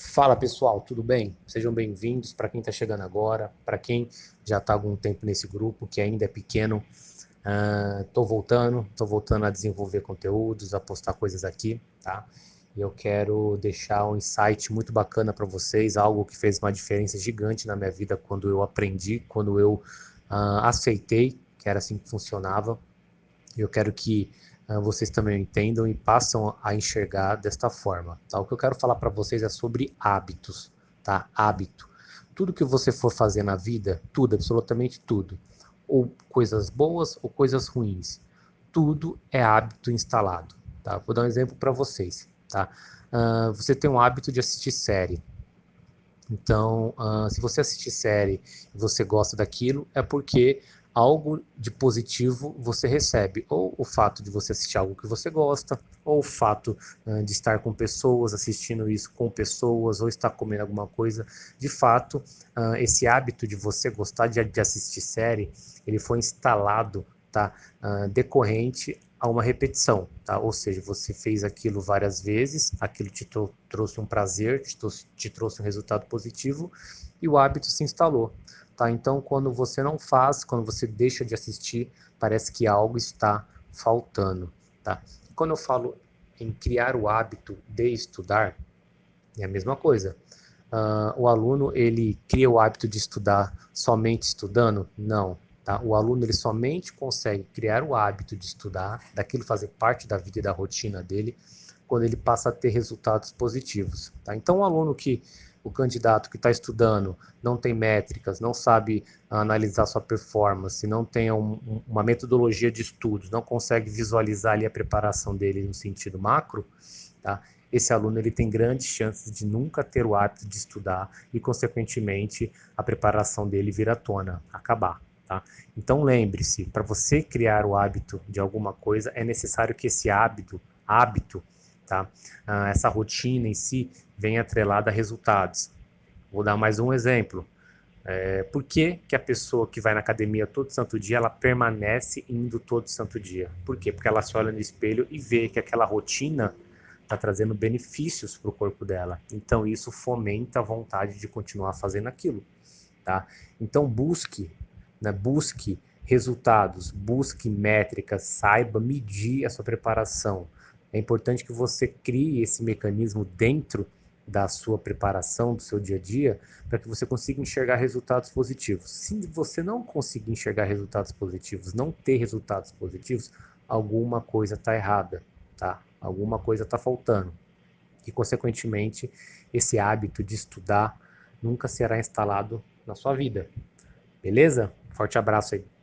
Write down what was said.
Fala pessoal, tudo bem? Sejam bem-vindos para quem está chegando agora, para quem já está algum tempo nesse grupo, que ainda é pequeno. Estou uh, voltando, estou voltando a desenvolver conteúdos, a postar coisas aqui, tá? E eu quero deixar um insight muito bacana para vocês, algo que fez uma diferença gigante na minha vida quando eu aprendi, quando eu uh, aceitei que era assim que funcionava. Eu quero que vocês também entendam e passam a enxergar desta forma. Tá? O que eu quero falar para vocês é sobre hábitos, tá? Hábito. Tudo que você for fazer na vida, tudo, absolutamente tudo, ou coisas boas ou coisas ruins, tudo é hábito instalado. Tá? Vou dar um exemplo para vocês. Tá? Uh, você tem um hábito de assistir série. Então, uh, se você assistir série e você gosta daquilo, é porque algo de positivo você recebe, ou o fato de você assistir algo que você gosta, ou o fato uh, de estar com pessoas, assistindo isso com pessoas, ou estar comendo alguma coisa. De fato, uh, esse hábito de você gostar de, de, assistir série, ele foi instalado, tá, uh, decorrente a uma repetição, tá? Ou seja, você fez aquilo várias vezes, aquilo te trouxe um prazer, te, te trouxe um resultado positivo e o hábito se instalou. Tá? Então, quando você não faz, quando você deixa de assistir, parece que algo está faltando. Tá? Quando eu falo em criar o hábito de estudar, é a mesma coisa. Uh, o aluno ele cria o hábito de estudar somente estudando? Não. Tá? O aluno ele somente consegue criar o hábito de estudar, daquilo fazer parte da vida e da rotina dele, quando ele passa a ter resultados positivos. Tá? Então, o aluno que o candidato que está estudando não tem métricas, não sabe analisar sua performance, não tem um, uma metodologia de estudos, não consegue visualizar ali a preparação dele no sentido macro, tá? esse aluno ele tem grandes chances de nunca ter o hábito de estudar e, consequentemente, a preparação dele vir à tona, acabar. Tá? Então lembre-se, para você criar o hábito de alguma coisa, é necessário que esse hábito, hábito Tá? Ah, essa rotina em si vem atrelada a resultados. Vou dar mais um exemplo. É, por que, que a pessoa que vai na academia todo santo dia, ela permanece indo todo santo dia? Por quê? Porque ela se olha no espelho e vê que aquela rotina está trazendo benefícios para o corpo dela. Então isso fomenta a vontade de continuar fazendo aquilo. Tá? Então busque, né, busque resultados, busque métricas, saiba medir a sua preparação. É importante que você crie esse mecanismo dentro da sua preparação, do seu dia a dia, para que você consiga enxergar resultados positivos. Se você não conseguir enxergar resultados positivos, não ter resultados positivos, alguma coisa está errada, tá? Alguma coisa está faltando. E, consequentemente, esse hábito de estudar nunca será instalado na sua vida. Beleza? Forte abraço aí.